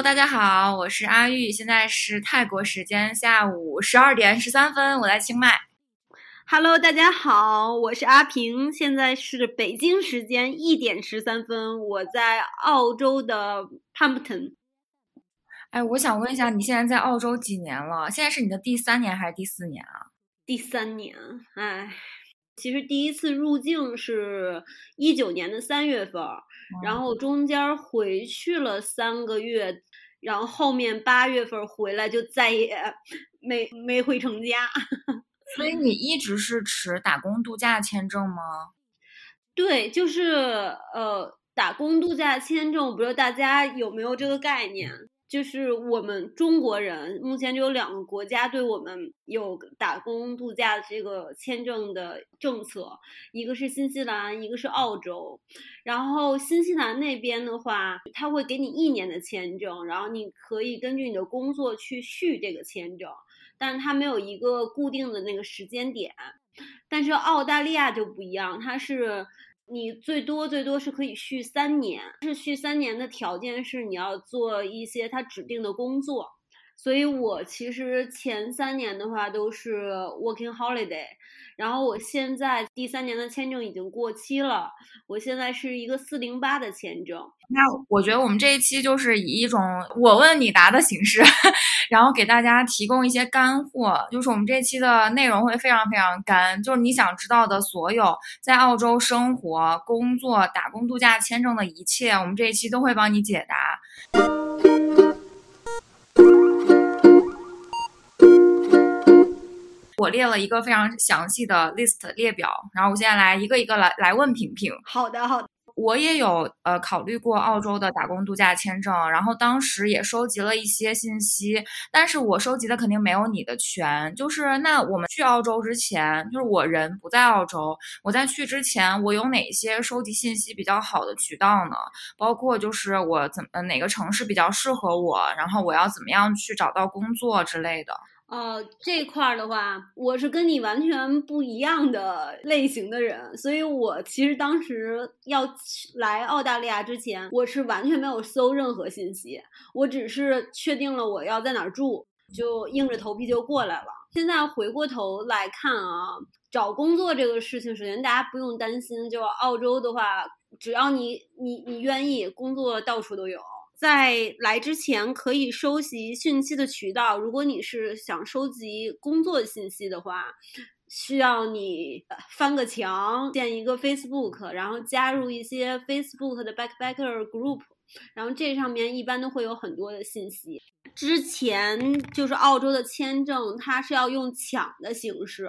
Hello，大家好，我是阿玉，现在是泰国时间下午十二点十三分，我在清迈。Hello，大家好，我是阿平，现在是北京时间一点十三分，我在澳洲的 Pumpton。哎，我想问一下，你现在在澳洲几年了？现在是你的第三年还是第四年啊？第三年。哎，其实第一次入境是一九年的三月份，然后中间回去了三个月，然后后面八月份回来就再也没没回成家。所以你一直是持打工度假签证吗？对，就是呃，打工度假签证，不知道大家有没有这个概念？就是我们中国人目前就有两个国家对我们有打工度假这个签证的政策，一个是新西兰，一个是澳洲。然后新西兰那边的话，他会给你一年的签证，然后你可以根据你的工作去续这个签证，但是它没有一个固定的那个时间点。但是澳大利亚就不一样，它是。你最多最多是可以续三年，是续三年的条件是你要做一些他指定的工作，所以我其实前三年的话都是 working holiday。然后我现在第三年的签证已经过期了，我现在是一个四零八的签证。那我觉得我们这一期就是以一种我问你答的形式，然后给大家提供一些干货。就是我们这期的内容会非常非常干，就是你想知道的所有在澳洲生活、工作、打工度假签证的一切，我们这一期都会帮你解答。我列了一个非常详细的 list 列表，然后我现在来一个一个来来问平平。好的，好的。我也有呃考虑过澳洲的打工度假签证，然后当时也收集了一些信息，但是我收集的肯定没有你的全。就是那我们去澳洲之前，就是我人不在澳洲，我在去之前，我有哪些收集信息比较好的渠道呢？包括就是我怎么哪个城市比较适合我，然后我要怎么样去找到工作之类的。哦，这块儿的话，我是跟你完全不一样的类型的人，所以我其实当时要来澳大利亚之前，我是完全没有搜任何信息，我只是确定了我要在哪儿住，就硬着头皮就过来了。现在回过头来看啊，找工作这个事情，首先大家不用担心，就澳洲的话，只要你你你愿意，工作到处都有。在来之前可以收集信息的渠道，如果你是想收集工作信息的话，需要你翻个墙，建一个 Facebook，然后加入一些 Facebook 的 Backpacker Group，然后这上面一般都会有很多的信息。之前就是澳洲的签证，它是要用抢的形式，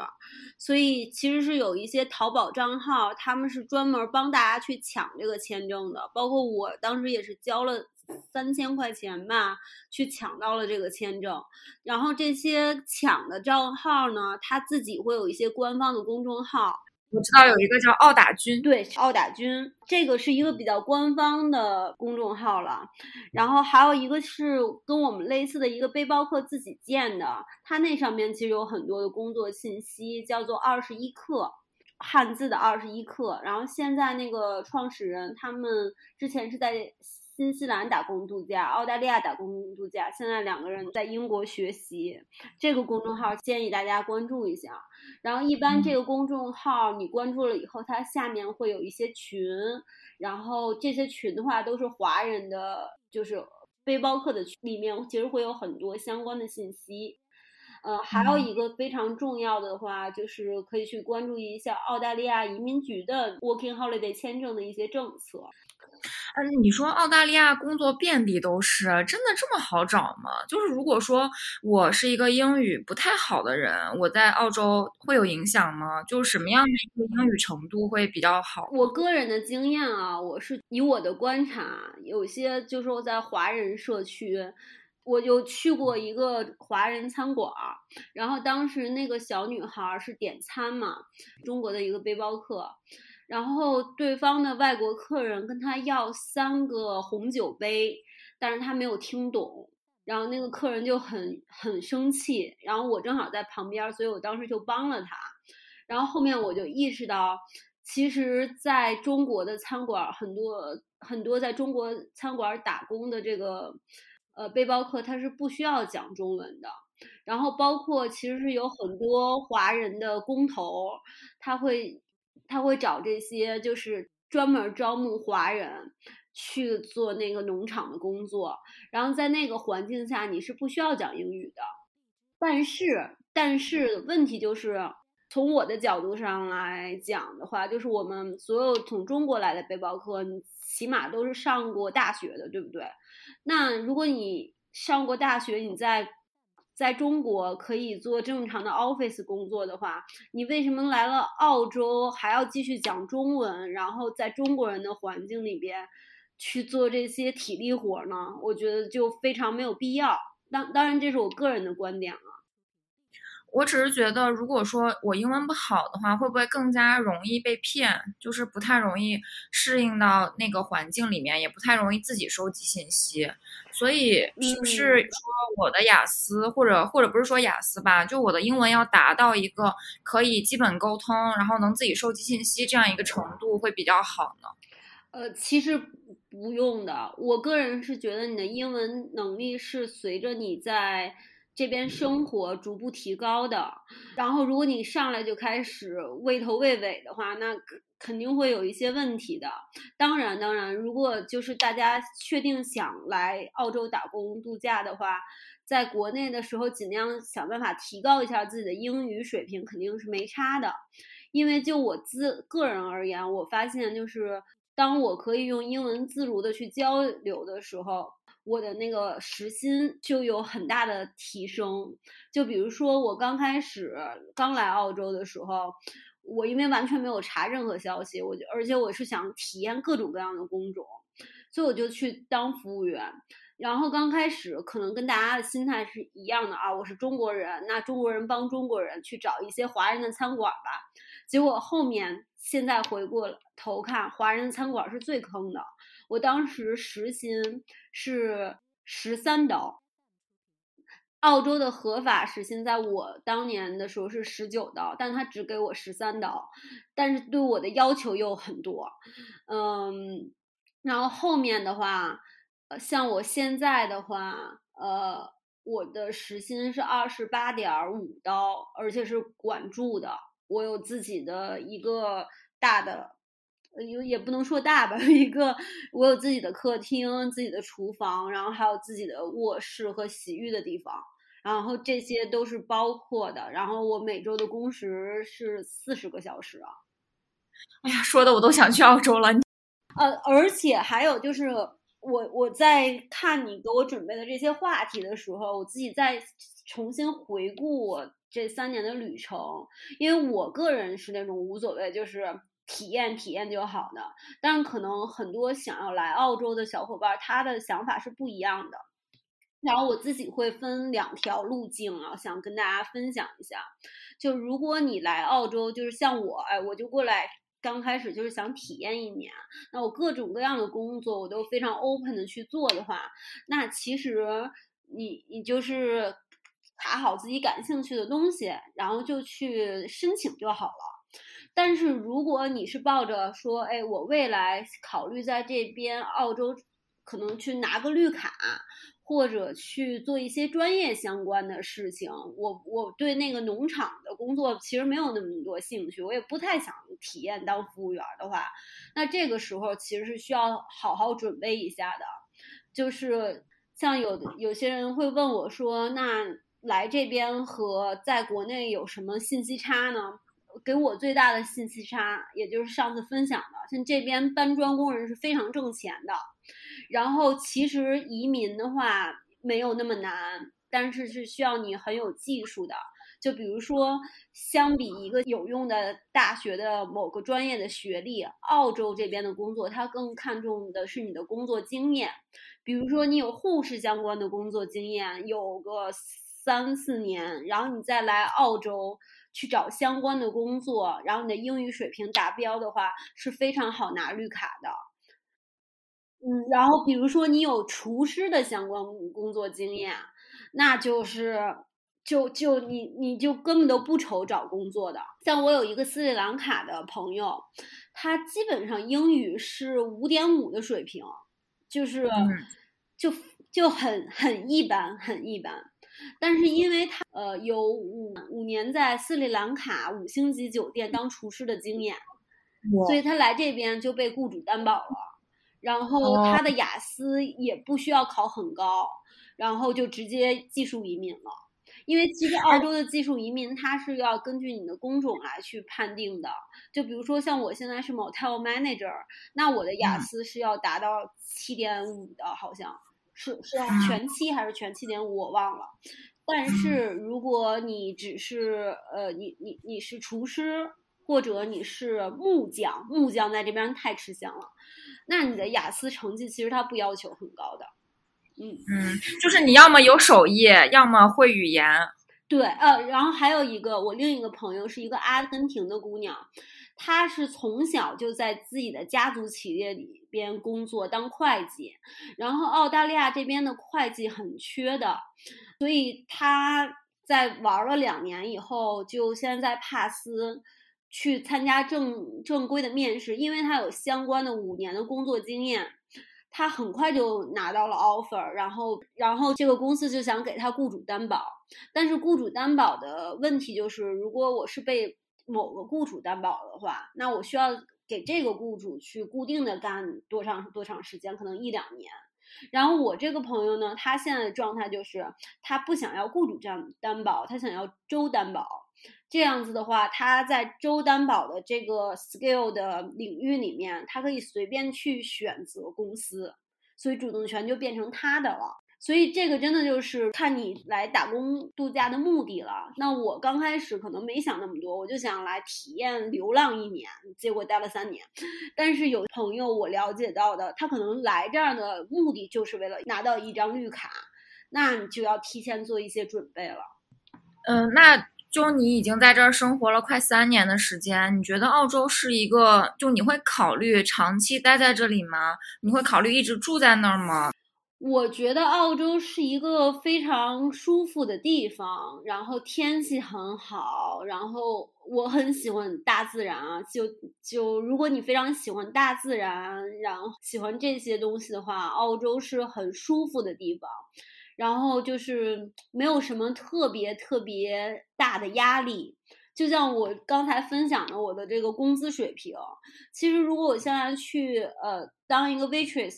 所以其实是有一些淘宝账号，他们是专门帮大家去抢这个签证的，包括我当时也是交了。三千块钱吧，去抢到了这个签证。然后这些抢的账号呢，他自己会有一些官方的公众号。我知道有一个叫奥打军，对，奥打军这个是一个比较官方的公众号了。然后还有一个是跟我们类似的一个背包客自己建的，它那上面其实有很多的工作信息，叫做二十一课，汉字的二十一课。然后现在那个创始人他们之前是在。新西兰打工度假，澳大利亚打工度假，现在两个人在英国学习。这个公众号建议大家关注一下。然后一般这个公众号你关注了以后，它下面会有一些群，然后这些群的话都是华人的，就是背包客的群，里面其实会有很多相关的信息。呃，还有一个非常重要的话，就是可以去关注一下澳大利亚移民局的 Working Holiday 签证的一些政策。嗯，你说澳大利亚工作遍地都是，真的这么好找吗？就是如果说我是一个英语不太好的人，我在澳洲会有影响吗？就是什么样的一个英语程度会比较好？我个人的经验啊，我是以我的观察，有些就是我在华人社区，我就去过一个华人餐馆，然后当时那个小女孩是点餐嘛，中国的一个背包客。然后对方的外国客人跟他要三个红酒杯，但是他没有听懂，然后那个客人就很很生气，然后我正好在旁边，所以我当时就帮了他，然后后面我就意识到，其实在中国的餐馆很多很多在中国餐馆打工的这个呃背包客他是不需要讲中文的。然后包括其实是有很多华人的工头，他会他会找这些就是专门招募华人去做那个农场的工作，然后在那个环境下你是不需要讲英语的。但是但是问题就是从我的角度上来讲的话，就是我们所有从中国来的背包客，你起码都是上过大学的，对不对？那如果你上过大学，你在在中国可以做正常的 office 工作的话，你为什么来了澳洲还要继续讲中文，然后在中国人的环境里边去做这些体力活呢？我觉得就非常没有必要。当当然，这是我个人的观点了。我只是觉得，如果说我英文不好的话，会不会更加容易被骗？就是不太容易适应到那个环境里面，也不太容易自己收集信息。所以，是不是说我的雅思，或者或者不是说雅思吧，就我的英文要达到一个可以基本沟通，然后能自己收集信息这样一个程度，会比较好呢？呃，其实不用的。我个人是觉得你的英文能力是随着你在。这边生活逐步提高的，然后如果你上来就开始畏头畏尾的话，那肯定会有一些问题的。当然，当然，如果就是大家确定想来澳洲打工度假的话，在国内的时候尽量想办法提高一下自己的英语水平，肯定是没差的。因为就我自个人而言，我发现就是当我可以用英文自如的去交流的时候。我的那个时薪就有很大的提升，就比如说我刚开始刚来澳洲的时候，我因为完全没有查任何消息，我就而且我是想体验各种各样的工种，所以我就去当服务员。然后刚开始可能跟大家的心态是一样的啊，我是中国人，那中国人帮中国人去找一些华人的餐馆吧。结果后面现在回过头看，华人餐馆是最坑的。我当时时薪是十三刀，澳洲的合法时薪在我当年的时候是十九刀，但他只给我十三刀，但是对我的要求又很多，嗯，然后后面的话，呃，像我现在的话，呃，我的时薪是二十八点五刀，而且是管住的，我有自己的一个大的。有也不能说大吧，一个我有自己的客厅、自己的厨房，然后还有自己的卧室和洗浴的地方，然后这些都是包括的。然后我每周的工时是四十个小时啊！哎呀，说的我都想去澳洲了。呃，而且还有就是，我我在看你给我准备的这些话题的时候，我自己在重新回顾我这三年的旅程，因为我个人是那种无所谓，就是。体验体验就好的，但可能很多想要来澳洲的小伙伴，他的想法是不一样的。然后我自己会分两条路径啊，想跟大家分享一下。就如果你来澳洲，就是像我，哎，我就过来，刚开始就是想体验一年，那我各种各样的工作我都非常 open 的去做的话，那其实你你就是查好自己感兴趣的东西，然后就去申请就好了。但是如果你是抱着说，哎，我未来考虑在这边澳洲，可能去拿个绿卡，或者去做一些专业相关的事情，我我对那个农场的工作其实没有那么多兴趣，我也不太想体验当服务员的话，那这个时候其实是需要好好准备一下的。就是像有有些人会问我说，那来这边和在国内有什么信息差呢？给我最大的信息差，也就是上次分享的，像这边搬砖工人是非常挣钱的。然后其实移民的话没有那么难，但是是需要你很有技术的。就比如说，相比一个有用的大学的某个专业的学历，澳洲这边的工作它更看重的是你的工作经验。比如说你有护士相关的工作经验，有个三四年，然后你再来澳洲。去找相关的工作，然后你的英语水平达标的话，是非常好拿绿卡的。嗯，然后比如说你有厨师的相关工作经验，那就是就就你你就根本都不愁找工作的。像我有一个斯里兰卡的朋友，他基本上英语是五点五的水平，就是就就很很一般，很一般。但是因为他呃有五五年在斯里兰卡五星级酒店当厨师的经验，所以他来这边就被雇主担保了。然后他的雅思也不需要考很高，然后就直接技术移民了。因为其实澳洲的技术移民，它是要根据你的工种来去判定的。就比如说像我现在是 motel manager，那我的雅思是要达到七点五的，好像是是全七还是全七点五，我忘了。但是如果你只是呃，你你你是厨师或者你是木匠，木匠在这边太吃香了，那你的雅思成绩其实它不要求很高的。嗯嗯，就是你要么有手艺，要么会语言。对，呃，然后还有一个，我另一个朋友是一个阿根廷的姑娘，他是从小就在自己的家族企业里边工作当会计，然后澳大利亚这边的会计很缺的，所以他在玩了两年以后，就先在帕斯去参加正正规的面试，因为他有相关的五年的工作经验。他很快就拿到了 offer，然后，然后这个公司就想给他雇主担保，但是雇主担保的问题就是，如果我是被某个雇主担保的话，那我需要给这个雇主去固定的干多长多长时间，可能一两年。然后我这个朋友呢，他现在的状态就是他不想要雇主这样担保，他想要周担保。这样子的话，他在周担保的这个 skill 的领域里面，他可以随便去选择公司，所以主动权就变成他的了。所以这个真的就是看你来打工度假的目的了。那我刚开始可能没想那么多，我就想来体验流浪一年，结果待了三年。但是有朋友我了解到的，他可能来这儿的目的就是为了拿到一张绿卡，那你就要提前做一些准备了。嗯，那。就你已经在这儿生活了快三年的时间，你觉得澳洲是一个就你会考虑长期待在这里吗？你会考虑一直住在那儿吗？我觉得澳洲是一个非常舒服的地方，然后天气很好，然后我很喜欢大自然啊。就就如果你非常喜欢大自然，然后喜欢这些东西的话，澳洲是很舒服的地方。然后就是没有什么特别特别大的压力，就像我刚才分享的我的这个工资水平。其实如果我现在去呃当一个 waitress，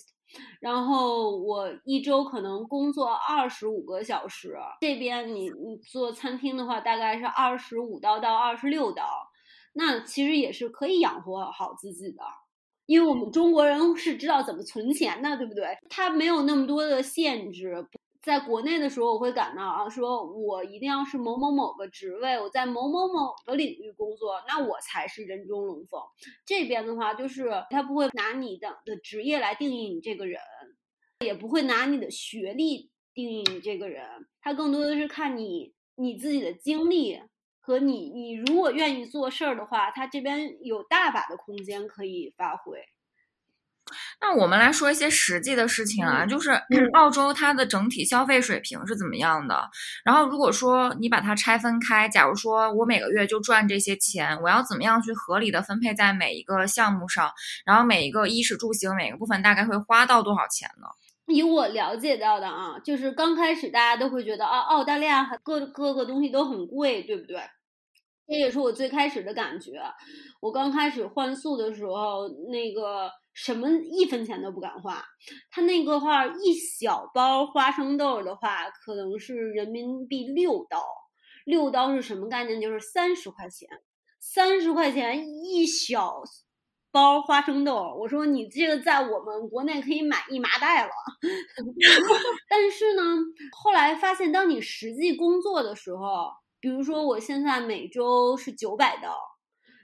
然后我一周可能工作二十五个小时，这边你你做餐厅的话大概是二十五刀到二十六刀，那其实也是可以养活好自己的，因为我们中国人是知道怎么存钱的，对不对？他没有那么多的限制。在国内的时候，我会感到啊，说我一定要是某某某个职位，我在某某某个领域工作，那我才是人中龙凤。这边的话，就是他不会拿你的的职业来定义你这个人，也不会拿你的学历定义你这个人，他更多的是看你你自己的经历和你你如果愿意做事儿的话，他这边有大把的空间可以发挥。那我们来说一些实际的事情啊，就是澳洲它的整体消费水平是怎么样的？然后如果说你把它拆分开，假如说我每个月就赚这些钱，我要怎么样去合理的分配在每一个项目上？然后每一个衣食住行每个部分大概会花到多少钱呢？以我了解到的啊，就是刚开始大家都会觉得啊，澳大利亚各各个东西都很贵，对不对？这也是我最开始的感觉。我刚开始换宿的时候，那个。什么一分钱都不敢花，他那个话一小包花生豆的话，可能是人民币六刀，六刀是什么概念？就是三十块钱，三十块钱一小包花生豆。我说你这个在我们国内可以买一麻袋了，但是呢，后来发现，当你实际工作的时候，比如说我现在每周是九百刀。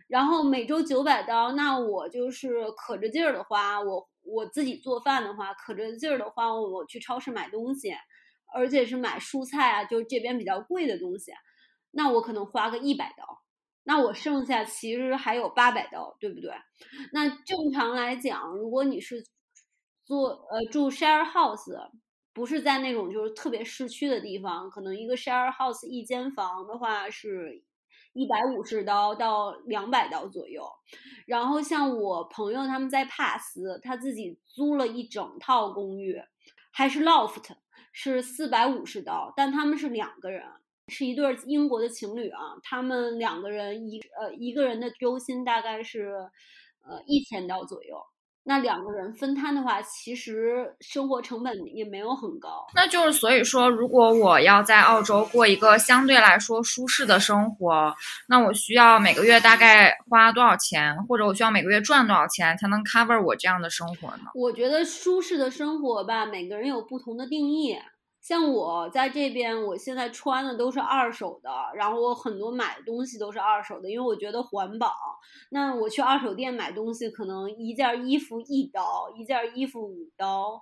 然后每周九百刀，那我就是可着劲儿的花。我我自己做饭的话，可着劲儿的花。我去超市买东西，而且是买蔬菜啊，就这边比较贵的东西，那我可能花个一百刀。那我剩下其实还有八百刀，对不对？那正常来讲，如果你是做呃住 share house，不是在那种就是特别市区的地方，可能一个 share house 一间房的话是。一百五十刀到两百刀左右，然后像我朋友他们在帕斯，他自己租了一整套公寓，还是 loft 是四百五十刀，但他们是两个人，是一对英国的情侣啊，他们两个人一呃一个人的周薪大概是呃一千刀左右。那两个人分摊的话，其实生活成本也没有很高。那就是所以说，如果我要在澳洲过一个相对来说舒适的生活，那我需要每个月大概花多少钱，或者我需要每个月赚多少钱才能 cover 我这样的生活呢？我觉得舒适的生活吧，每个人有不同的定义。像我在这边，我现在穿的都是二手的，然后我很多买的东西都是二手的，因为我觉得环保。那我去二手店买东西，可能一件衣服一刀，一件衣服五刀，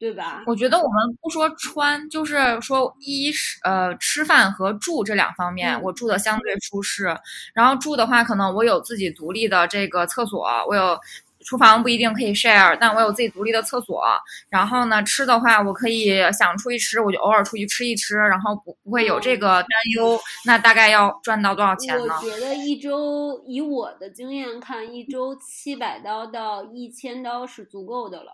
对吧？我觉得我们不说穿，就是说衣食呃吃饭和住这两方面，我住的相对舒适。然后住的话，可能我有自己独立的这个厕所，我有。厨房不一定可以 share，但我有自己独立的厕所。然后呢，吃的话，我可以想出去吃，我就偶尔出去吃一吃，然后不不会有这个担忧。那大概要赚到多少钱呢？我觉得一周，以我的经验看，一周七百刀到一千刀是足够的了。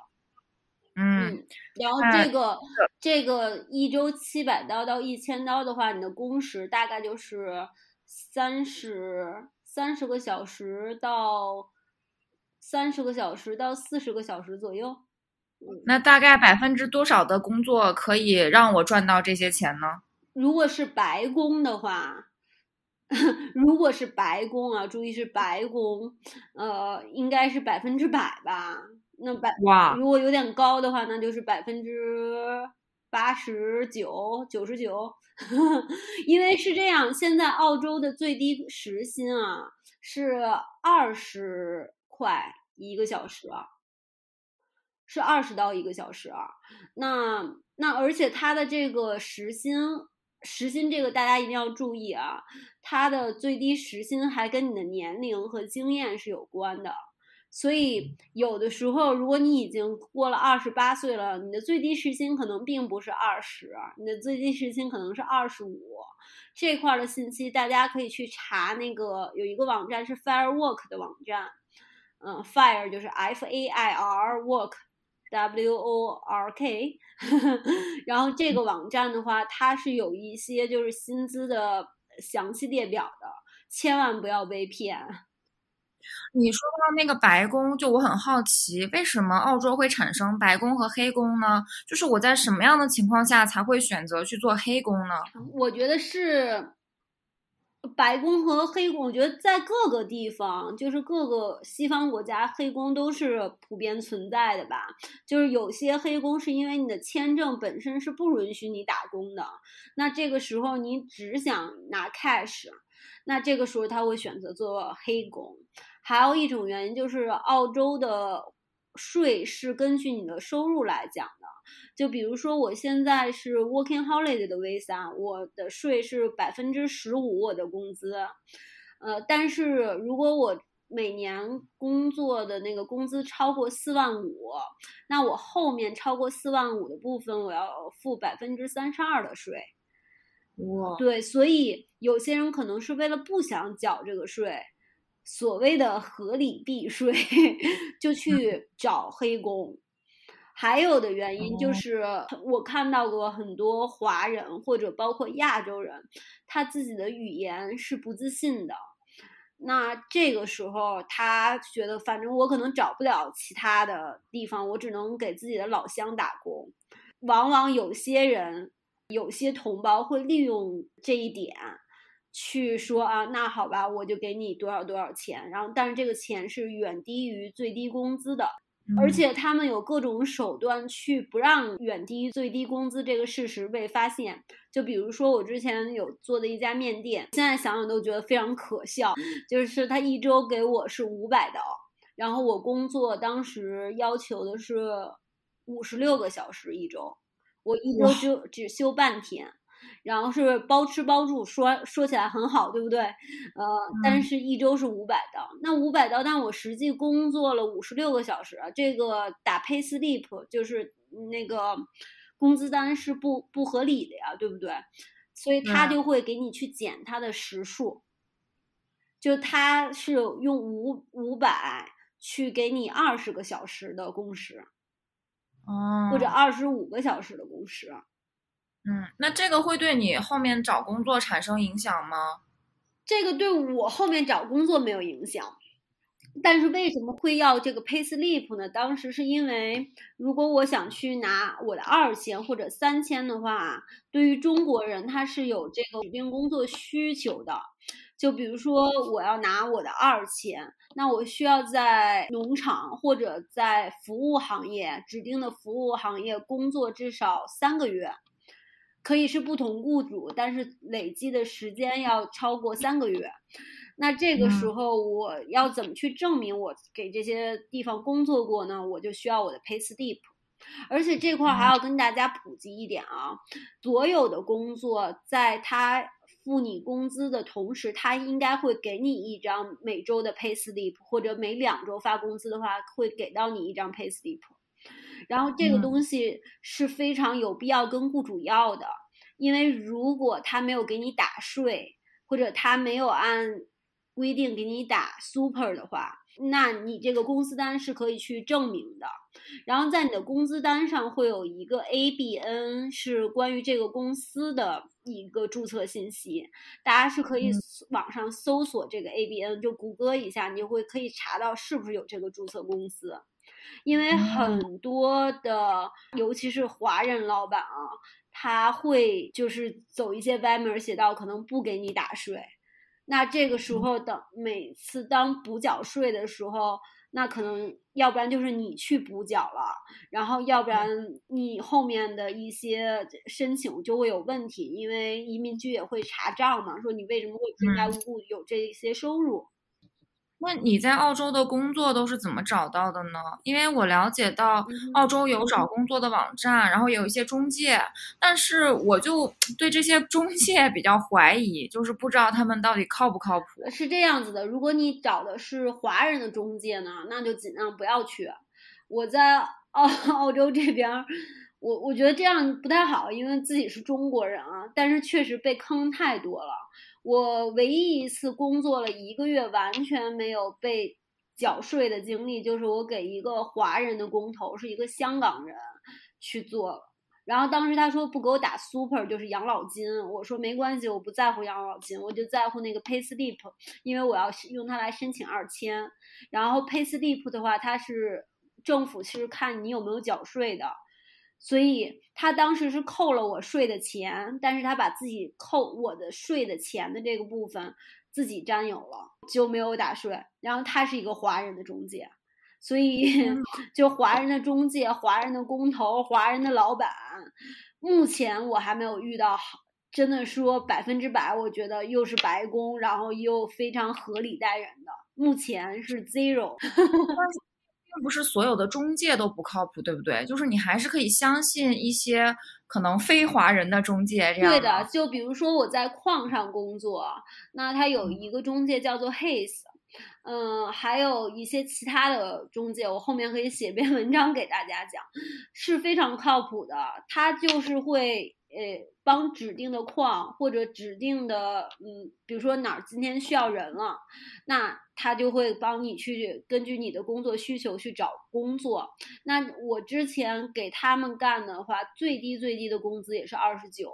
嗯，然后这个这个一周七百刀到一千刀的话，你的工时大概就是三十三十个小时到。三十个小时到四十个小时左右，那大概百分之多少的工作可以让我赚到这些钱呢？如果是白工的话，如果是白工啊，注意是白工，呃，应该是百分之百吧。那百哇，如果有点高的话，那就是百分之八十九、九十九。因为是这样，现在澳洲的最低时薪啊是二十。块一个小时啊，是二十到一个小时啊。那那而且它的这个时薪，时薪这个大家一定要注意啊。它的最低时薪还跟你的年龄和经验是有关的。所以有的时候，如果你已经过了二十八岁了，你的最低时薪可能并不是二十，你的最低时薪可能是二十五。这块的信息大家可以去查，那个有一个网站是 Firework 的网站。嗯，fire 就是 f a i r work w o r k，然后这个网站的话，它是有一些就是薪资的详细列表的，千万不要被骗。你说到那个白宫，就我很好奇，为什么澳洲会产生白宫和黑工呢？就是我在什么样的情况下才会选择去做黑工呢？我觉得是。白宫和黑工，我觉得在各个地方，就是各个西方国家，黑工都是普遍存在的吧。就是有些黑工是因为你的签证本身是不允许你打工的，那这个时候你只想拿 cash，那这个时候他会选择做黑工。还有一种原因就是澳洲的税是根据你的收入来讲。就比如说，我现在是 Working Holiday 的 Visa，我的税是百分之十五，我的工资。呃，但是如果我每年工作的那个工资超过四万五，那我后面超过四万五的部分，我要付百分之三十二的税。哇，对，所以有些人可能是为了不想缴这个税，所谓的合理避税，就去 找黑工。还有的原因就是，我看到过很多华人或者包括亚洲人，他自己的语言是不自信的。那这个时候，他觉得反正我可能找不了其他的地方，我只能给自己的老乡打工。往往有些人、有些同胞会利用这一点，去说啊，那好吧，我就给你多少多少钱，然后但是这个钱是远低于最低工资的。而且他们有各种手段去不让远低于最低工资这个事实被发现。就比如说我之前有做的一家面店，现在想想都觉得非常可笑。就是他一周给我是五百刀，然后我工作当时要求的是五十六个小时一周，我一周只只休半天。然后是包吃包住，说说起来很好，对不对？呃，但是一周是五百刀，那五百刀，但我实际工作了五十六个小时，这个打 pay slip 就是那个工资单是不不合理的呀，对不对？所以他就会给你去减他的时数，就他是用五五百去给你二十个小时的工时。哦，或者二十五个小时的工时。嗯，那这个会对你后面找工作产生影响吗？这个对我后面找工作没有影响。但是为什么会要这个 pay slip 呢？当时是因为，如果我想去拿我的二签或者三签的话，对于中国人他是有这个指定工作需求的。就比如说我要拿我的二签，那我需要在农场或者在服务行业指定的服务行业工作至少三个月，可以是不同雇主，但是累计的时间要超过三个月。那这个时候我要怎么去证明我给这些地方工作过呢？我就需要我的 pay slip，而且这块还要跟大家普及一点啊，所有的工作在他付你工资的同时，他应该会给你一张每周的 pay slip，或者每两周发工资的话会给到你一张 pay slip，然后这个东西是非常有必要跟雇主要的，因为如果他没有给你打税，或者他没有按规定给你打 super 的话，那你这个工资单是可以去证明的。然后在你的工资单上会有一个 ABN，是关于这个公司的一个注册信息。大家是可以网上搜索这个 ABN，就谷歌一下，你就会可以查到是不是有这个注册公司。因为很多的，尤其是华人老板啊，他会就是走一些歪门邪道，可能不给你打税。那这个时候，等每次当补缴税的时候，那可能要不然就是你去补缴了，然后要不然你后面的一些申请就会有问题，因为移民局也会查账嘛，说你为什么会平白无故有这些收入。那你在澳洲的工作都是怎么找到的呢？因为我了解到澳洲有找工作的网站，然后有一些中介，但是我就对这些中介比较怀疑，就是不知道他们到底靠不靠谱。是这样子的，如果你找的是华人的中介呢，那就尽量不要去。我在澳 澳洲这边，我我觉得这样不太好，因为自己是中国人啊，但是确实被坑太多了。我唯一一次工作了一个月完全没有被缴税的经历，就是我给一个华人的工头，是一个香港人去做，然后当时他说不给我打 super，就是养老金，我说没关系，我不在乎养老金，我就在乎那个 pay slip，因为我要用它来申请二签，然后 pay slip 的话，它是政府其实看你有没有缴税的。所以他当时是扣了我税的钱，但是他把自己扣我的税的钱的这个部分自己占有了，就没有打税。然后他是一个华人的中介，所以 就华人的中介、华人的工头、华人的老板，目前我还没有遇到好，真的说百分之百，我觉得又是白工，然后又非常合理待人的，目前是 zero。并不是所有的中介都不靠谱，对不对？就是你还是可以相信一些可能非华人的中介这样。对的，就比如说我在矿上工作，那他有一个中介叫做 Hays，嗯，还有一些其他的中介，我后面可以写篇文章给大家讲，是非常靠谱的。他就是会。呃，帮指定的矿或者指定的，嗯，比如说哪儿今天需要人了，那他就会帮你去根据你的工作需求去找工作。那我之前给他们干的话，最低最低的工资也是二十九，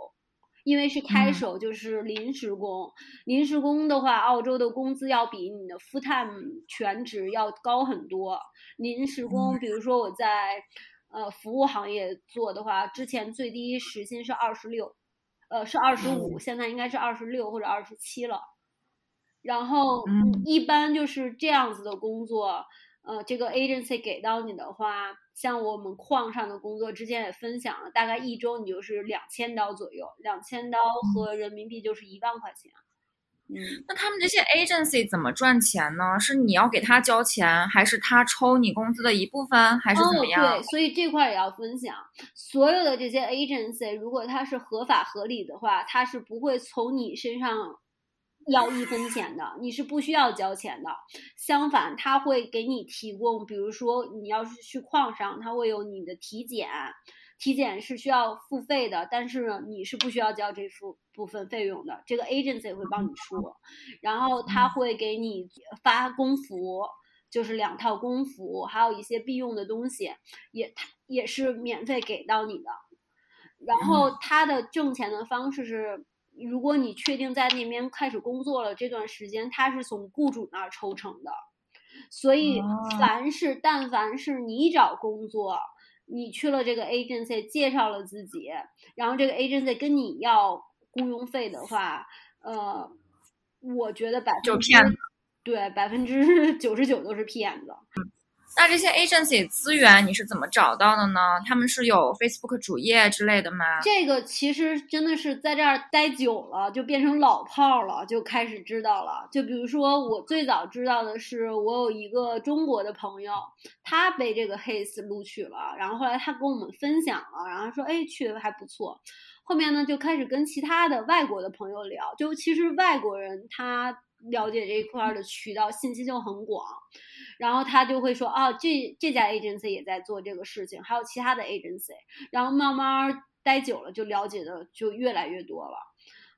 因为是开手就是临时工。临时工的话，澳洲的工资要比你的 full time 全职要高很多。临时工，比如说我在。呃，服务行业做的话，之前最低时薪是二十六，呃，是二十五，现在应该是二十六或者二十七了。然后一般就是这样子的工作，呃，这个 agency 给到你的话，像我们矿上的工作，之前也分享了，大概一周你就是两千刀左右，两千刀和人民币就是一万块钱。嗯，那他们这些 agency 怎么赚钱呢？是你要给他交钱，还是他抽你工资的一部分，还是怎么样？对，所以这块也要分享。所有的这些 agency，如果它是合法合理的话，它是不会从你身上要一分钱的，你是不需要交钱的。相反，他会给你提供，比如说你要是去矿上，他会有你的体检。体检是需要付费的，但是呢你是不需要交这付部分费用的，这个 agency 会帮你出，然后他会给你发工服，就是两套工服，还有一些必用的东西，也他也是免费给到你的。然后他的挣钱的方式是，如果你确定在那边开始工作了这段时间，他是从雇主那儿抽成的。所以，凡是但凡是你找工作，你去了这个 agency 介绍了自己，然后这个 agency 跟你要雇佣费的话，呃，我觉得百分之对百分之九十九都是骗子。那这些 agency 资源你是怎么找到的呢？他们是有 Facebook 主页之类的吗？这个其实真的是在这儿待久了，就变成老炮儿了，就开始知道了。就比如说，我最早知道的是，我有一个中国的朋友，他被这个 Hays 录取了，然后后来他跟我们分享了，然后说，哎，去的还不错。后面呢，就开始跟其他的外国的朋友聊，就其实外国人他了解这一块的渠道信息就很广。然后他就会说，哦，这这家 agency 也在做这个事情，还有其他的 agency。然后慢慢待久了，就了解的就越来越多了。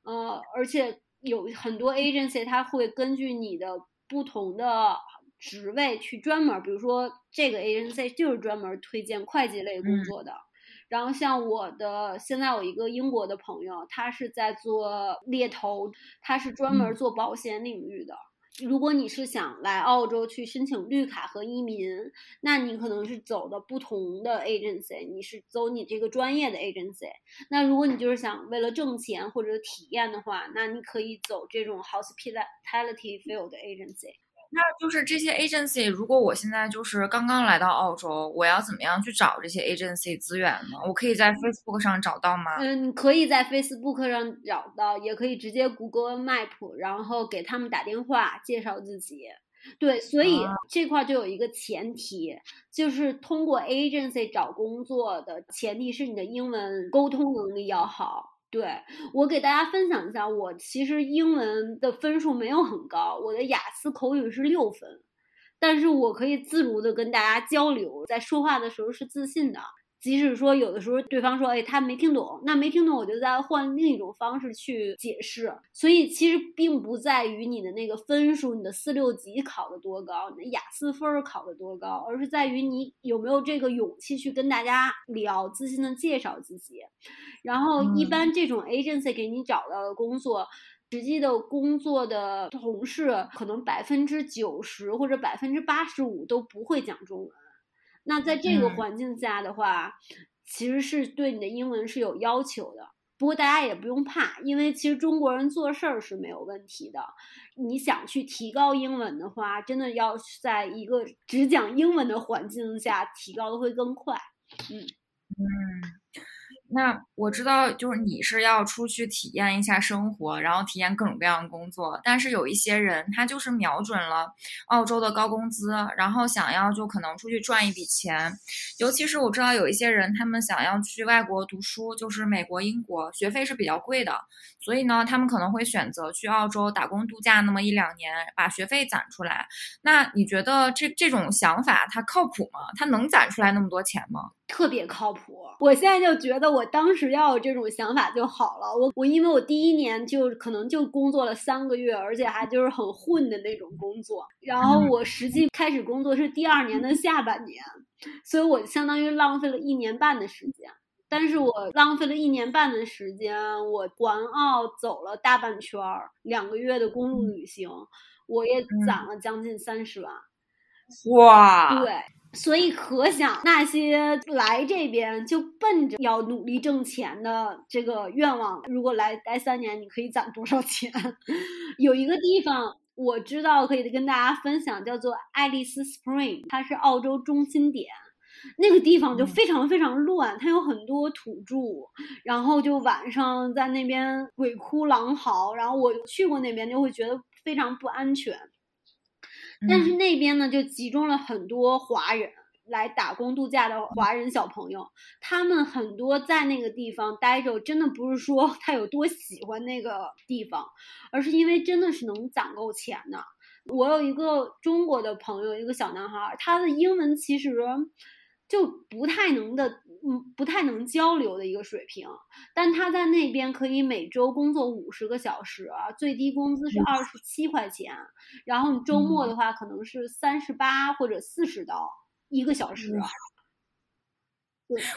呃，而且有很多 agency，他会根据你的不同的职位去专门，比如说这个 agency 就是专门推荐会计类工作的。然后像我的现在有一个英国的朋友，他是在做猎头，他是专门做保险领域的。如果你是想来澳洲去申请绿卡和移民，那你可能是走的不同的 agency，你是走你这个专业的 agency。那如果你就是想为了挣钱或者体验的话，那你可以走这种 hospitality field agency。那就是这些 agency，如果我现在就是刚刚来到澳洲，我要怎么样去找这些 agency 资源呢？我可以在 Facebook 上找到吗？嗯，你可以在 Facebook 上找到，也可以直接 Google Map，然后给他们打电话介绍自己。对，所以这块就有一个前提，就是通过 agency 找工作的前提是你的英文沟通能力要好。对我给大家分享一下，我其实英文的分数没有很高，我的雅思口语是六分，但是我可以自如的跟大家交流，在说话的时候是自信的。即使说有的时候对方说，哎，他没听懂，那没听懂，我就再换另一种方式去解释。所以其实并不在于你的那个分数，你的四六级考的多高，你的雅思分考的多高，而是在于你有没有这个勇气去跟大家聊，自信的介绍自己。然后一般这种 agency 给你找到的工作，实际的工作的同事可能百分之九十或者百分之八十五都不会讲中文。那在这个环境下的话，其实是对你的英文是有要求的。不过大家也不用怕，因为其实中国人做事儿是没有问题的。你想去提高英文的话，真的要在一个只讲英文的环境下提高的会更快。嗯嗯。那我知道，就是你是要出去体验一下生活，然后体验各种各样的工作。但是有一些人，他就是瞄准了澳洲的高工资，然后想要就可能出去赚一笔钱。尤其是我知道有一些人，他们想要去外国读书，就是美国、英国，学费是比较贵的，所以呢，他们可能会选择去澳洲打工度假那么一两年，把学费攒出来。那你觉得这这种想法它靠谱吗？它能攒出来那么多钱吗？特别靠谱，我现在就觉得我当时要有这种想法就好了。我我因为我第一年就可能就工作了三个月，而且还就是很混的那种工作。然后我实际开始工作是第二年的下半年，所以我相当于浪费了一年半的时间。但是我浪费了一年半的时间，我环澳走了大半圈儿，两个月的公路旅行，我也攒了将近三十万。哇！对。所以可想那些来这边就奔着要努力挣钱的这个愿望，如果来待三年，你可以攒多少钱？有一个地方我知道可以跟大家分享，叫做爱丽丝 Spring，它是澳洲中心点。那个地方就非常非常乱，它有很多土著，然后就晚上在那边鬼哭狼嚎，然后我去过那边就会觉得非常不安全。但是那边呢，就集中了很多华人来打工度假的华人小朋友，他们很多在那个地方待着，真的不是说 他有多喜欢那个地方，而是因为真的是能攒够钱的。我有一个中国的朋友，一个小男孩，他的英文其实就不太能的，嗯，不太能交流的一个水平。但他在那边可以每周工作五十个小时，最低工资是二十七块钱，然后你周末的话可能是三十八或者四十刀一个小时。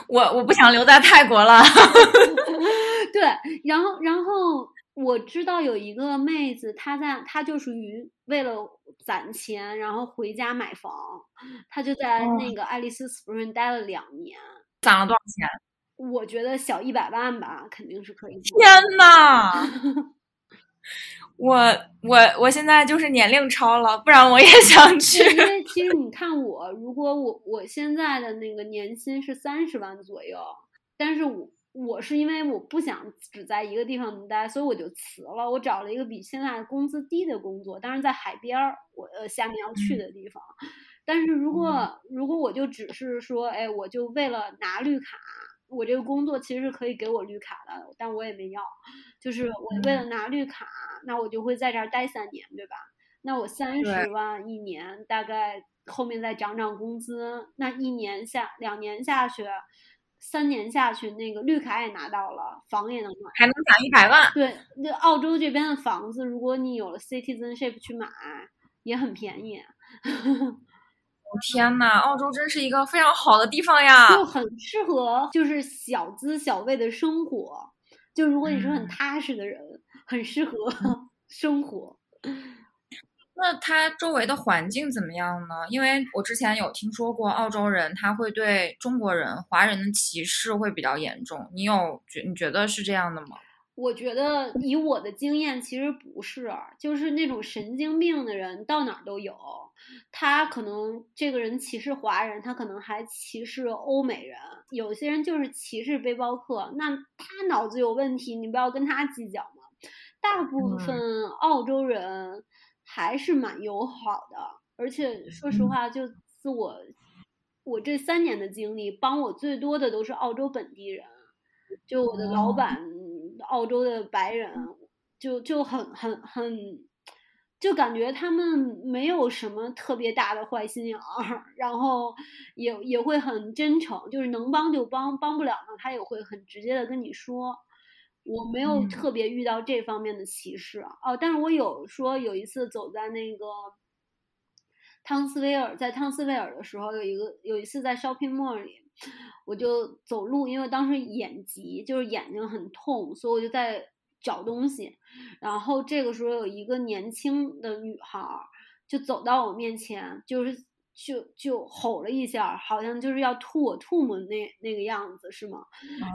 我我不想留在泰国了。对，然后然后我知道有一个妹子，她在她就属于为了攒钱，然后回家买房，她就在那个爱丽丝 Spring 待了两年。攒了多少钱？我觉得小一百万吧，肯定是可以。天呐！我我我现在就是年龄超了，不然我也想去。因为其实你看我，如果我我现在的那个年薪是三十万左右，但是我我是因为我不想只在一个地方待，所以我就辞了。我找了一个比现在工资低的工作，当然在海边儿，我呃下面要去的地方。但是如果如果我就只是说，哎，我就为了拿绿卡。我这个工作其实是可以给我绿卡的，但我也没要。就是我为了拿绿卡，那我就会在这儿待三年，对吧？那我三十万一年，大概后面再涨涨工资，那一年下两年下去，三年下去，那个绿卡也拿到了，房也能买，还能涨一百万。对，那澳洲这边的房子，如果你有了 citizenship 去买，也很便宜。我 天呐，澳洲真是一个非常好的地方呀，就很适合就是小资小味的生活。就如果你是很踏实的人，很适合 生活。那它周围的环境怎么样呢？因为我之前有听说过澳洲人他会对中国人、华人的歧视会比较严重。你有觉你觉得是这样的吗？我觉得以我的经验，其实不是，就是那种神经病的人到哪儿都有。他可能这个人歧视华人，他可能还歧视欧美人。有些人就是歧视背包客，那他脑子有问题，你不要跟他计较嘛。大部分澳洲人还是蛮友好的，而且说实话，就自我我这三年的经历，帮我最多的都是澳洲本地人，就我的老板，澳洲的白人，就就很很很。就感觉他们没有什么特别大的坏心眼儿，然后也也会很真诚，就是能帮就帮，帮不了呢，他也会很直接的跟你说。我没有特别遇到这方面的歧视哦，但是我有说有一次走在那个汤斯威尔，在汤斯威尔的时候，有一个有一次在 shopping mall 里，我就走路，因为当时眼疾，就是眼睛很痛，所以我就在。找东西，然后这个时候有一个年轻的女孩就走到我面前，就是就就吼了一下，好像就是要吐我吐沫那那个样子，是吗？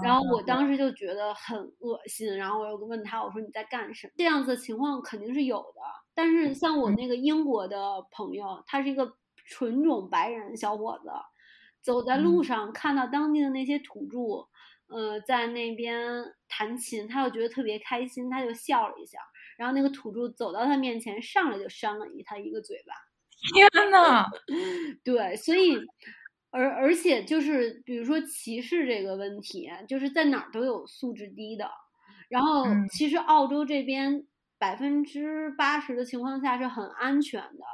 然后我当时就觉得很恶心，然后我又问他，我说你在干什么？这样子的情况肯定是有的，但是像我那个英国的朋友，他是一个纯种白人小伙子，走在路上看到当地的那些土著。呃，在那边弹琴，他又觉得特别开心，他就笑了一下。然后那个土著走到他面前，上来就扇了他一个嘴巴。天呐，对，所以，而而且就是，比如说歧视这个问题，就是在哪儿都有素质低的。然后，其实澳洲这边百分之八十的情况下是很安全的，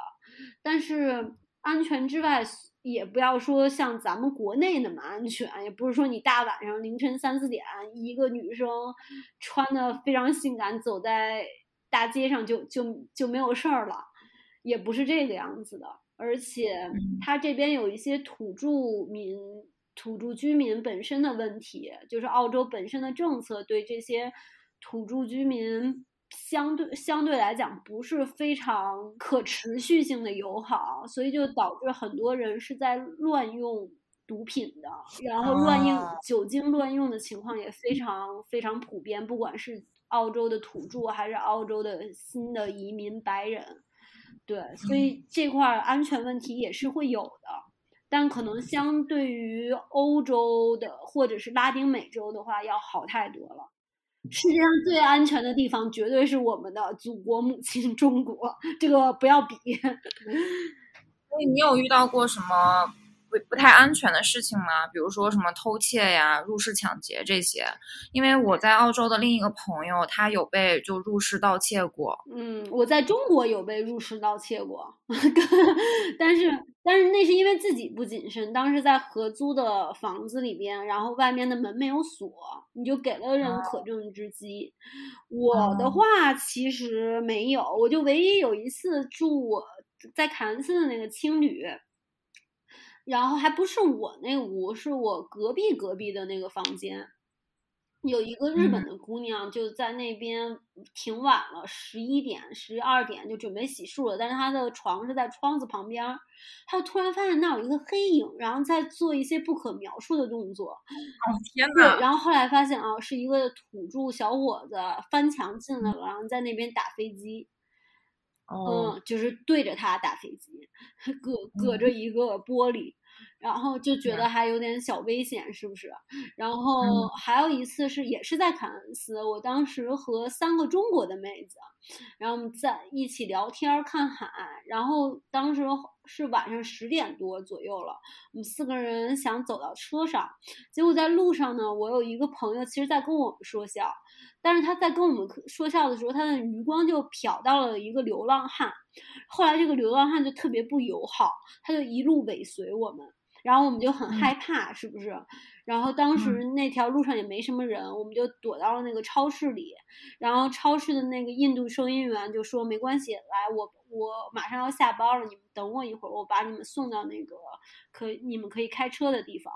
但是安全之外。也不要说像咱们国内那么安全，也不是说你大晚上凌晨三四点，一个女生穿的非常性感走在大街上就就就没有事儿了，也不是这个样子的。而且他这边有一些土著民、土著居民本身的问题，就是澳洲本身的政策对这些土著居民。相对相对来讲不是非常可持续性的友好，所以就导致很多人是在乱用毒品的，然后乱用酒精乱用的情况也非常非常普遍，不管是澳洲的土著还是澳洲的新的移民白人，对，所以这块安全问题也是会有的，但可能相对于欧洲的或者是拉丁美洲的话要好太多了。世界上最安全的地方绝对是我们的祖国母亲中国，这个不要比。所以你有遇到过什么不不不太安全的事情吗？比如说什么偷窃呀、入室抢劫这些？因为我在澳洲的另一个朋友，他有被就入室盗窃过。嗯，我在中国有被入室盗窃过，但是但是那是因为自己不谨慎，当时在合租的房子里边，然后外面的门没有锁，你就给了人可乘之机。我的话其实没有，我就唯一有一次住我在凯恩斯的那个青旅。然后还不是我那屋，是我隔壁隔壁的那个房间，有一个日本的姑娘就在那边挺晚了，十一点、十二点就准备洗漱了，但是她的床是在窗子旁边，她突然发现那有一个黑影，然后在做一些不可描述的动作。哦天哪！对，然后后来发现啊，是一个土著小伙子翻墙进来了，然后在那边打飞机。嗯，就是对着他打飞机，隔隔着一个玻璃，然后就觉得还有点小危险，是不是？然后还有一次是也是在凯恩斯，我当时和三个中国的妹子，然后我们在一起聊天看海，然后当时是晚上十点多左右了，我们四个人想走到车上，结果在路上呢，我有一个朋友其实在跟我们说笑。但是他在跟我们说笑的时候，他的余光就瞟到了一个流浪汉。后来这个流浪汉就特别不友好，他就一路尾随我们，然后我们就很害怕，是不是？然后当时那条路上也没什么人，我们就躲到了那个超市里。然后超市的那个印度收银员就说：“没关系，来，我我马上要下班了，你们等我一会儿，我把你们送到那个可你们可以开车的地方。”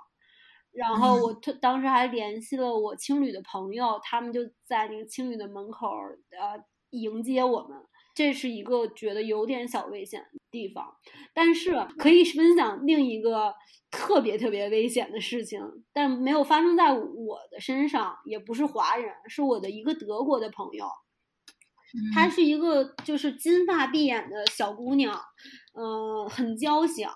然后我特当时还联系了我青旅的朋友，他们就在那个青旅的门口呃迎接我们。这是一个觉得有点小危险的地方，但是可以分享另一个特别特别危险的事情，但没有发生在我的身上，也不是华人，是我的一个德国的朋友，她是一个就是金发碧眼的小姑娘，嗯，很娇小。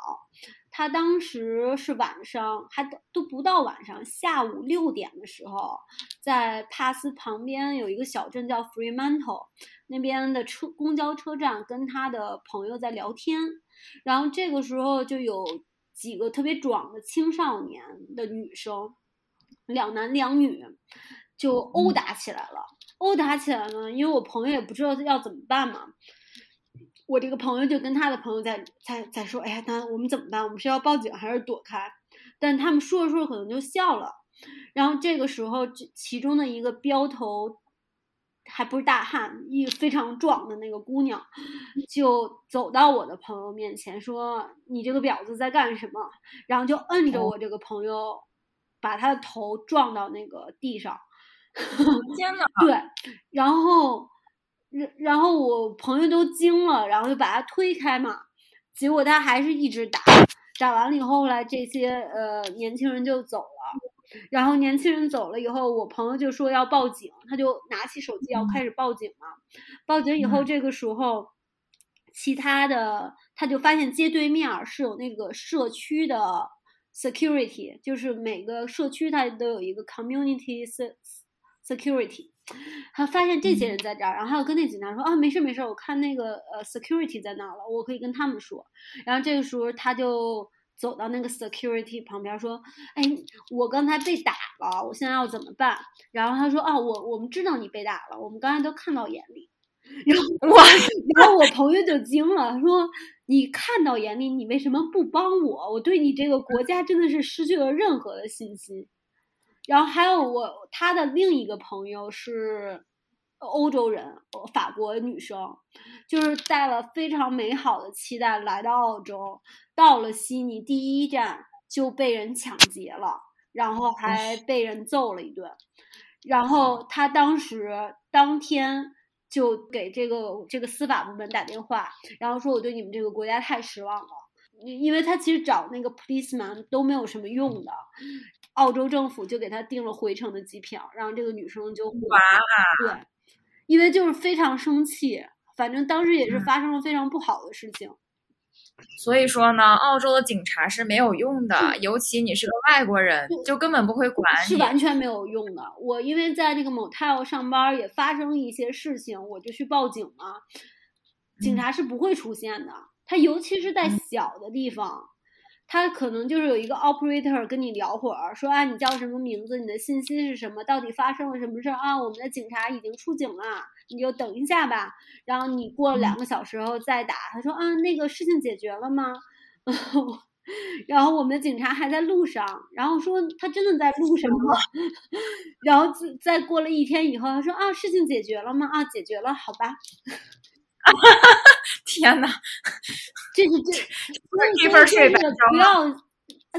他当时是晚上，还都都不到晚上，下午六点的时候，在帕斯旁边有一个小镇叫 Fremantle，那边的车公交车站跟他的朋友在聊天，然后这个时候就有几个特别壮的青少年的女生，两男两女，就殴打起来了。殴打起来呢，因为我朋友也不知道要怎么办嘛。我这个朋友就跟他的朋友在在在说，哎呀，那我们怎么办？我们是要报警还是躲开？但他们说着说着可能就笑了。然后这个时候，其中的一个镖头还不是大汉，一个非常壮的那个姑娘，就走到我的朋友面前说：“你这个婊子在干什么？”然后就摁着我这个朋友，把他的头撞到那个地上。天呐，对，然后。然然后我朋友都惊了，然后就把他推开嘛，结果他还是一直打，打完了以后，后来这些呃年轻人就走了，然后年轻人走了以后，我朋友就说要报警，他就拿起手机要开始报警嘛，报警以后，这个时候，其他的他就发现街对面是有那个社区的 security，就是每个社区它都有一个 community security。他发现这些人在这儿，然后他就跟那警察说：“啊，没事没事，我看那个呃 security 在那儿了，我可以跟他们说。”然后这个时候他就走到那个 security 旁边说：“哎，我刚才被打了，我现在要怎么办？”然后他说：“啊，我我们知道你被打了，我们刚才都看到眼里。”然后 我，然后我朋友就惊了，说：“你看到眼里，你为什么不帮我？我对你这个国家真的是失去了任何的信心。”然后还有我他的另一个朋友是欧洲人，法国女生，就是带了非常美好的期待来到澳洲，到了悉尼第一站就被人抢劫了，然后还被人揍了一顿，然后他当时当天就给这个这个司法部门打电话，然后说我对你们这个国家太失望了，因为他其实找那个 policeman 都没有什么用的。澳洲政府就给他订了回程的机票，然后这个女生就哇，对，因为就是非常生气，反正当时也是发生了非常不好的事情。所以说呢，澳洲的警察是没有用的，尤其你是个外国人，就根本不会管你，是完全没有用的。我因为在那个 motel 上班，也发生一些事情，我就去报警嘛，警察是不会出现的。他尤其是在小的地方。他可能就是有一个 operator 跟你聊会儿，说啊，你叫什么名字？你的信息是什么？到底发生了什么事儿啊？我们的警察已经出警了，你就等一下吧。然后你过了两个小时后再打，他说啊，那个事情解决了吗？然后我们的警察还在路上，然后说他真的在路上吗？然后再过了一天以后，他说啊，事情解决了吗？啊，解决了，好吧。天呐，这是这，这份睡不要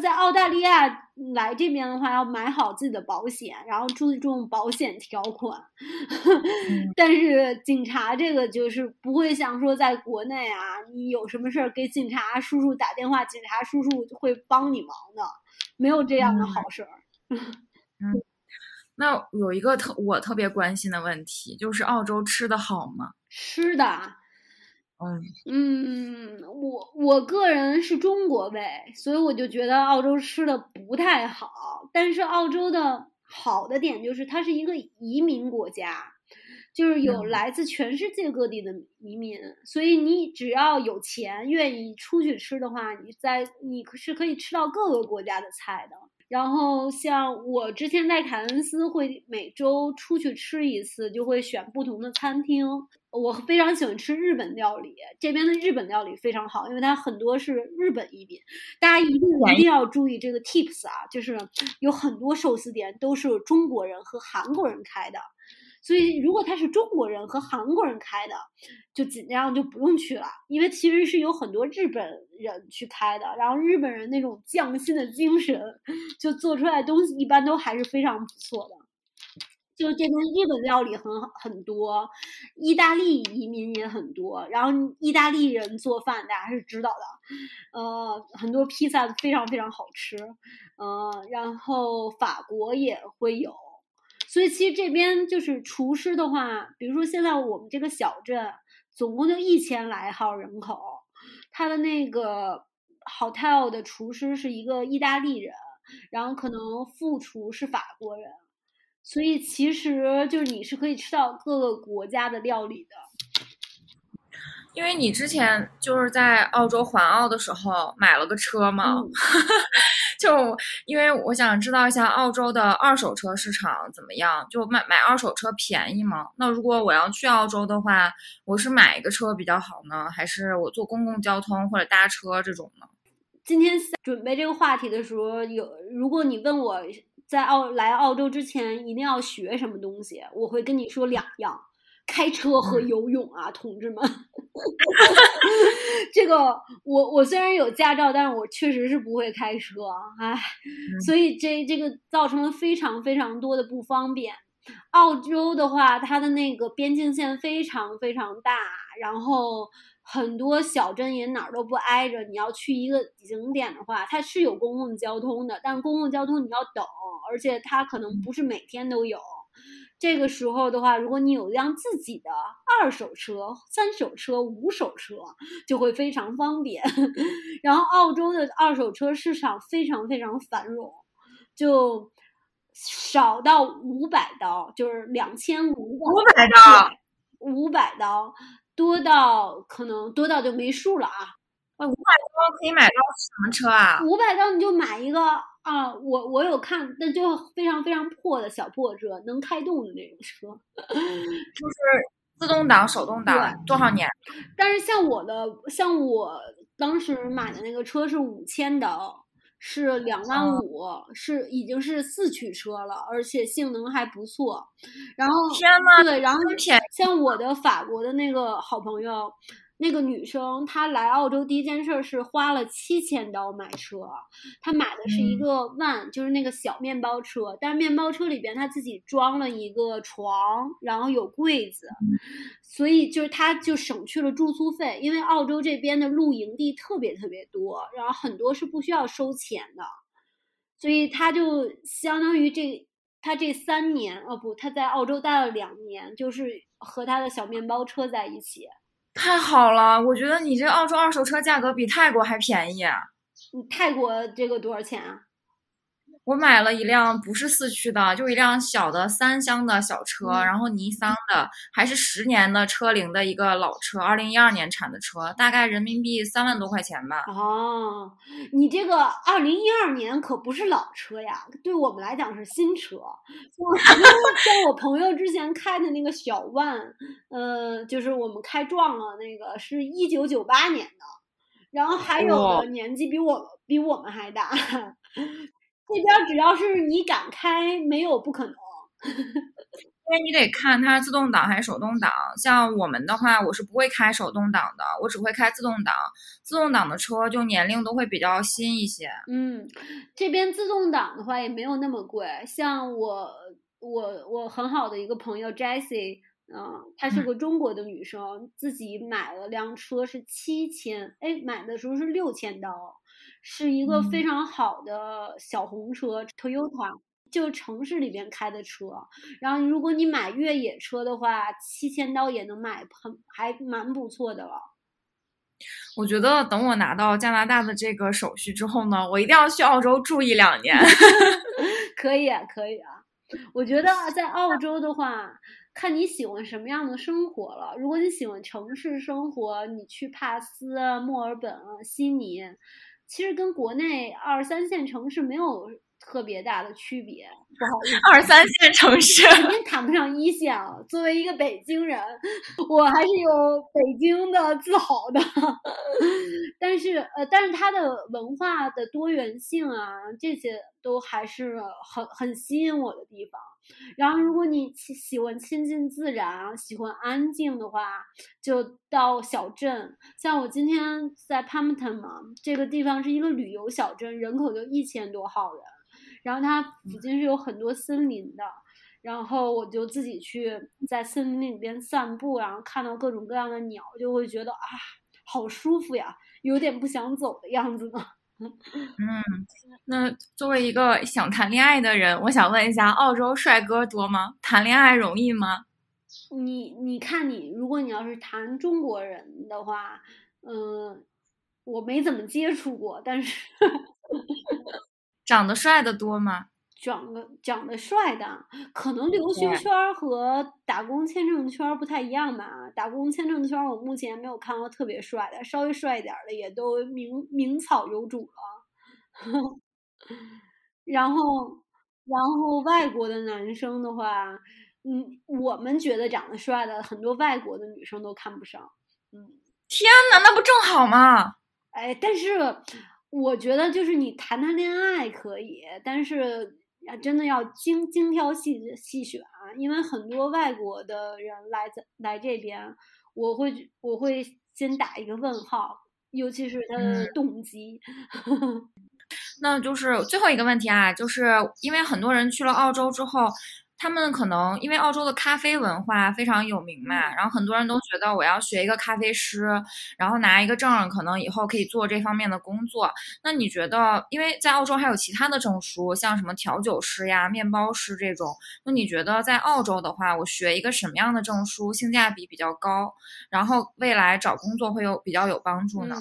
在澳大利亚来这边的话，要买好自己的保险，然后注重保险条款。但是警察这个就是不会像说在国内啊，你有什么事儿给警察叔叔打电话，警察叔叔会帮你忙的，没有这样的好事儿。嗯，那有一个特我特别关心的问题，就是澳洲吃的好吗？吃的。嗯，我我个人是中国胃，所以我就觉得澳洲吃的不太好。但是澳洲的好的点就是它是一个移民国家，就是有来自全世界各地的移民，所以你只要有钱，愿意出去吃的话，你在你是可以吃到各个国家的菜的。然后像我之前在凯恩斯会每周出去吃一次，就会选不同的餐厅。我非常喜欢吃日本料理，这边的日本料理非常好，因为它很多是日本移民。大家一定一定要注意这个 tips 啊，就是有很多寿司店都是中国人和韩国人开的，所以如果他是中国人和韩国人开的，就尽量就不用去了，因为其实是有很多日本人去开的，然后日本人那种匠心的精神，就做出来东西一般都还是非常不错的。就这边日本料理很很多，意大利移民也很多，然后意大利人做饭大家是知道的，呃，很多披萨非常非常好吃，呃，然后法国也会有，所以其实这边就是厨师的话，比如说现在我们这个小镇总共就一千来号人口，他的那个 hotel 的厨师是一个意大利人，然后可能副厨是法国人。所以其实就是你是可以吃到各个国家的料理的，因为你之前就是在澳洲环澳的时候买了个车嘛，就因为我想知道一下澳洲的二手车市场怎么样，就买买二手车便宜吗？那如果我要去澳洲的话，我是买一个车比较好呢，还是我坐公共交通或者搭车这种呢？今天准备这个话题的时候，有如果你问我。在澳来澳洲之前，一定要学什么东西？我会跟你说两样：开车和游泳啊，同志们。这个我我虽然有驾照，但是我确实是不会开车，唉，所以这这个造成了非常非常多的不方便。澳洲的话，它的那个边境线非常非常大，然后。很多小镇也哪儿都不挨着，你要去一个景点的话，它是有公共交通的，但公共交通你要等，而且它可能不是每天都有。这个时候的话，如果你有一辆自己的二手车、三手车、五手车，就会非常方便。然后，澳洲的二手车市场非常非常繁荣，就少到五百刀，就是两千五百刀，五百刀。多到可能多到就没数了啊！五百刀可以买到什么车啊？五百刀你就买一个啊！我我有看，但就非常非常破的小破车，能开动的那种车，就是自动挡、手动挡，多少年？但是像我的，像我当时买的那个车是五千刀。是两万五，是已经是四驱车了，而且性能还不错。然后，天呐，对，然后像我的法国的那个好朋友。那个女生她来澳洲第一件事是花了七千刀买车，她买的是一个 van，就是那个小面包车，但是面包车里边她自己装了一个床，然后有柜子，所以就是她就省去了住宿费，因为澳洲这边的露营地特别特别多，然后很多是不需要收钱的，所以她就相当于这她这三年哦不，她在澳洲待了两年，就是和她的小面包车在一起。太好了，我觉得你这澳洲二手车价格比泰国还便宜。你泰国这个多少钱啊？我买了一辆不是四驱的，就一辆小的三厢的小车，嗯然后尼桑的，还是十年的车龄的一个老车，二零一二年产的车，大概人民币三万多块钱吧。哦，你这个二零一二年可不是老车呀，对我们来讲是新车。像像 我朋友之前开的那个小万，呃，就是我们开撞了那个，是一九九八年的，然后还有的年纪比我比我们还大。这边只要是你敢开，没有不可能。因为你得看它是自动挡还是手动挡。像我们的话，我是不会开手动挡的，我只会开自动挡。自动挡的车就年龄都会比较新一些。嗯，这边自动挡的话也没有那么贵，像我我我很好的一个朋友 Jessie，嗯、她是嗯个中国的女生，自己买了辆车是七千，哎，买的时候是六千刀，是一个非嗯常好的小红车 Toyota。就城市里边开的车，然后如果你买越野车的话，七千刀也能买很还蛮不错的了。我觉得等我拿到加拿大的这个手续之后呢，我一定要去澳洲住一两年。可以啊，可以啊。我觉得在澳洲的话，看你喜欢什么样的生活了。如果你喜欢城市生活，你去帕斯啊、墨尔本啊、悉尼，其实跟国内二三线城市没有特别大的区别。不好意思，二三线城市，肯定谈不上一线啊。作为一个北京人，我还是有北京的自豪的。但是呃，但是它的文化的多元性啊，这些都还是很很吸引我的地方。然后，如果你喜喜欢亲近自然、喜欢安静的话，就到小镇。像我今天在 Palmerton 嘛，这个地方是一个旅游小镇，人口就一千多号人。然后它附近是有很多森林的，然后我就自己去在森林里边散步，然后看到各种各样的鸟，就会觉得啊，好舒服呀，有点不想走的样子呢。嗯，那作为一个想谈恋爱的人，我想问一下，澳洲帅哥多吗？谈恋爱容易吗？你你看你，如果你要是谈中国人的话，嗯，我没怎么接触过，但是长得帅的多吗？长得长得帅的，可能留学圈儿和打工签证圈儿不太一样吧。打工签证圈儿我目前没有看到特别帅的，稍微帅一点儿的也都名名草有主了。然后，然后外国的男生的话，嗯，我们觉得长得帅的，很多外国的女生都看不上。嗯，天呐，那不正好吗？哎，但是我觉得就是你谈谈恋爱可以，但是啊，真的要精精挑细细选啊，因为很多外国的人来这来这边，我会我会先打一个问号，尤其是他的嗯动机。那就是最后一个问题啊，就是因为很多人去了澳洲之后，他们可能因为澳洲的咖啡文化非常有名嘛，然后很多人都觉得我要学一个咖啡师，然后拿一个证，可能以后可以做这方面的工作。那你觉得，因为在澳洲还有其他的证书，像什么调酒师呀、面包师这种，那你觉得在澳洲的话，我学一个什么样的证书性价比比较高，然后未来找工作会有比较有帮助呢？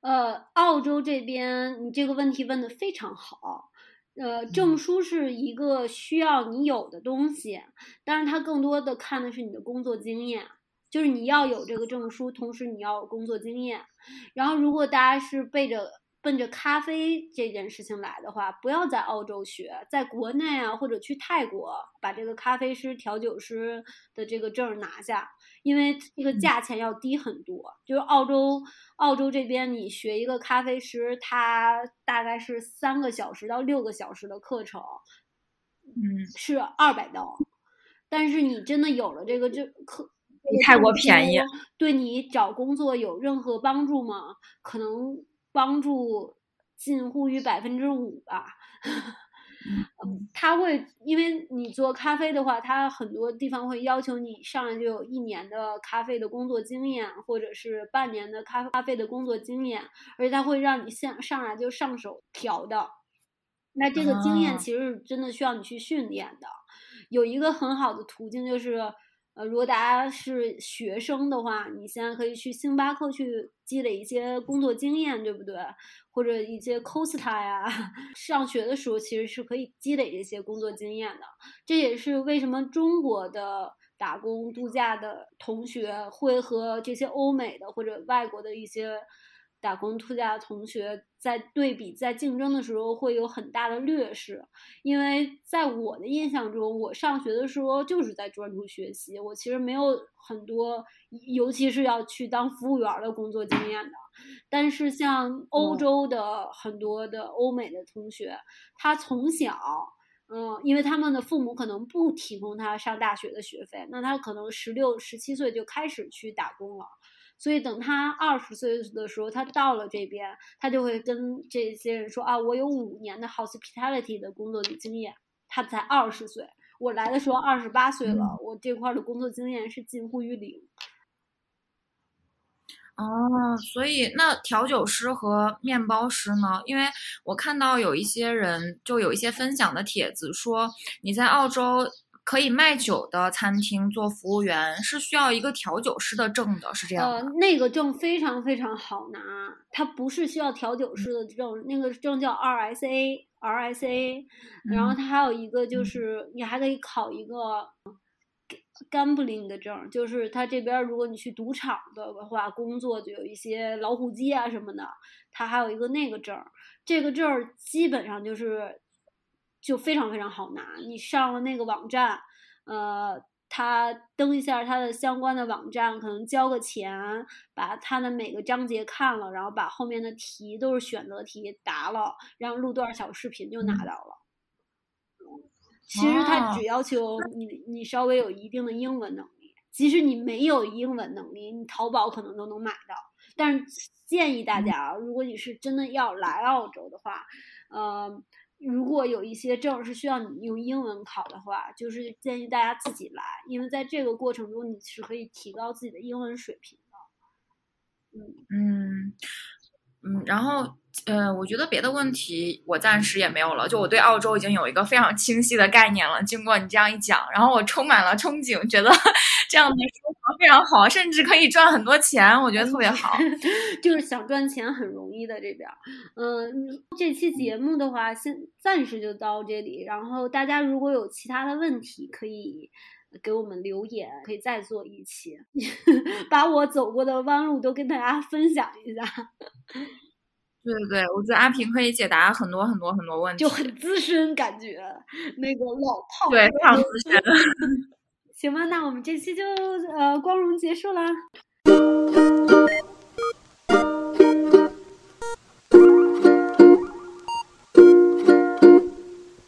呃，澳洲这边你这个问题问的非常好。呃，证嗯书是一个需要你有的东西，但是它更多的看的是你的工作经验，就是你要有这个证书，同时你要有工作经验。然后，如果大家是背着奔着咖啡这件事情来的话，不要在澳洲学，在国内啊，或者去泰国把这个咖啡师、调酒师的这个证儿拿下，因为这个价钱要低很多。就是澳洲，澳洲这边你学一个咖啡师，他大概是三个小时到六个小时的课程，嗯，是二百刀。但是你真的有了这个这课，比泰国便宜，对你找工作有任何帮助吗？可能帮助近乎于百分之五吧。嗯他会，因为你做咖啡的话，他很多地方会要求你上来就有一年的咖啡的工作经验，或者是半年的咖咖啡的工作经验，而且他会让你先上来就上手调的。那这个经验啊其实真的需要你去训练的。有一个很好的途径就是，呃，如果大家是学生的话，你现在可以去星巴克去积累一些工作经验，对不对？或者一些 Costa 呀，上学的时候其实是可以积累这些工作经验的。这也是为什么中国的打工度假的同学会和这些欧美的或者外国的一些。打工度假的同学在对比、在竞争的时候会有很大的劣势，因为在我的印象中，我上学的时候就是在专注学习，我其实没有很多，尤其是要去当服务员的工作经验的。但是像欧洲的很多的欧美的同学，他从小，嗯，因为他们的父母可能不提供他上大学的学费，那他可能十六、十七岁就开始去打工了。所以等他二十岁的时候，他到了这边，他就会跟这些人说啊，我有五年的 hospitality 的工作的经验。他才二十岁，我来的时候二十八岁了，我这块的工作经验是近乎于零。哦，所以那调酒师和面包师呢？因为我看到有一些人就有一些分享的帖子说，你在澳洲。可以卖酒的餐厅做服务员是需要一个调酒师的证的，是这样呃，那个证非常非常好拿，它不是需要调酒师的证，那个证叫 RSA，RSA。然后它还有一个就是你还可以考一个 gambling 的证，就是它这边如果你去赌场的话工作，就有一些老虎机啊什么的，它还有一个那个证。这个证基本上就是。就非常非常好拿，你上了那个网站，呃，他登一下他的相关的网站，可能交个钱，把他的每个章节看了，然后把后面的题都是选择题答了，然后录段小视频就拿到了。其实他只要求你，你稍微有一定的英文能力，即使你没有英文能力，你淘宝可能都能买到。但是建议大家啊，如果你是真的要来澳洲的话，呃。如果有一些证是需要你用英文考的话，就是建议大家自己来，因为在这个过程中你是可以提高自己的英文水平的。嗯嗯嗯，然后呃，我觉得别的问题我暂时也没有了，就我对澳洲已经有一个非常清晰的概念了。经过你这样一讲，然后我充满了憧憬，觉得。这样的生活非常好，甚至可以赚很多钱，我觉得特别好。就是想赚钱很容易的这边。嗯，这期节目的话，先暂时就到这里。然后大家如果有其他的问题，可以给我们留言，可以再做一期，把我走过的弯路都跟大家分享一下。对对对，我觉得阿平可以解答很多很多很多问题，就很资深感觉，那个老炮，对，非常资深。行吧，那我们这期就呃光荣结束啦。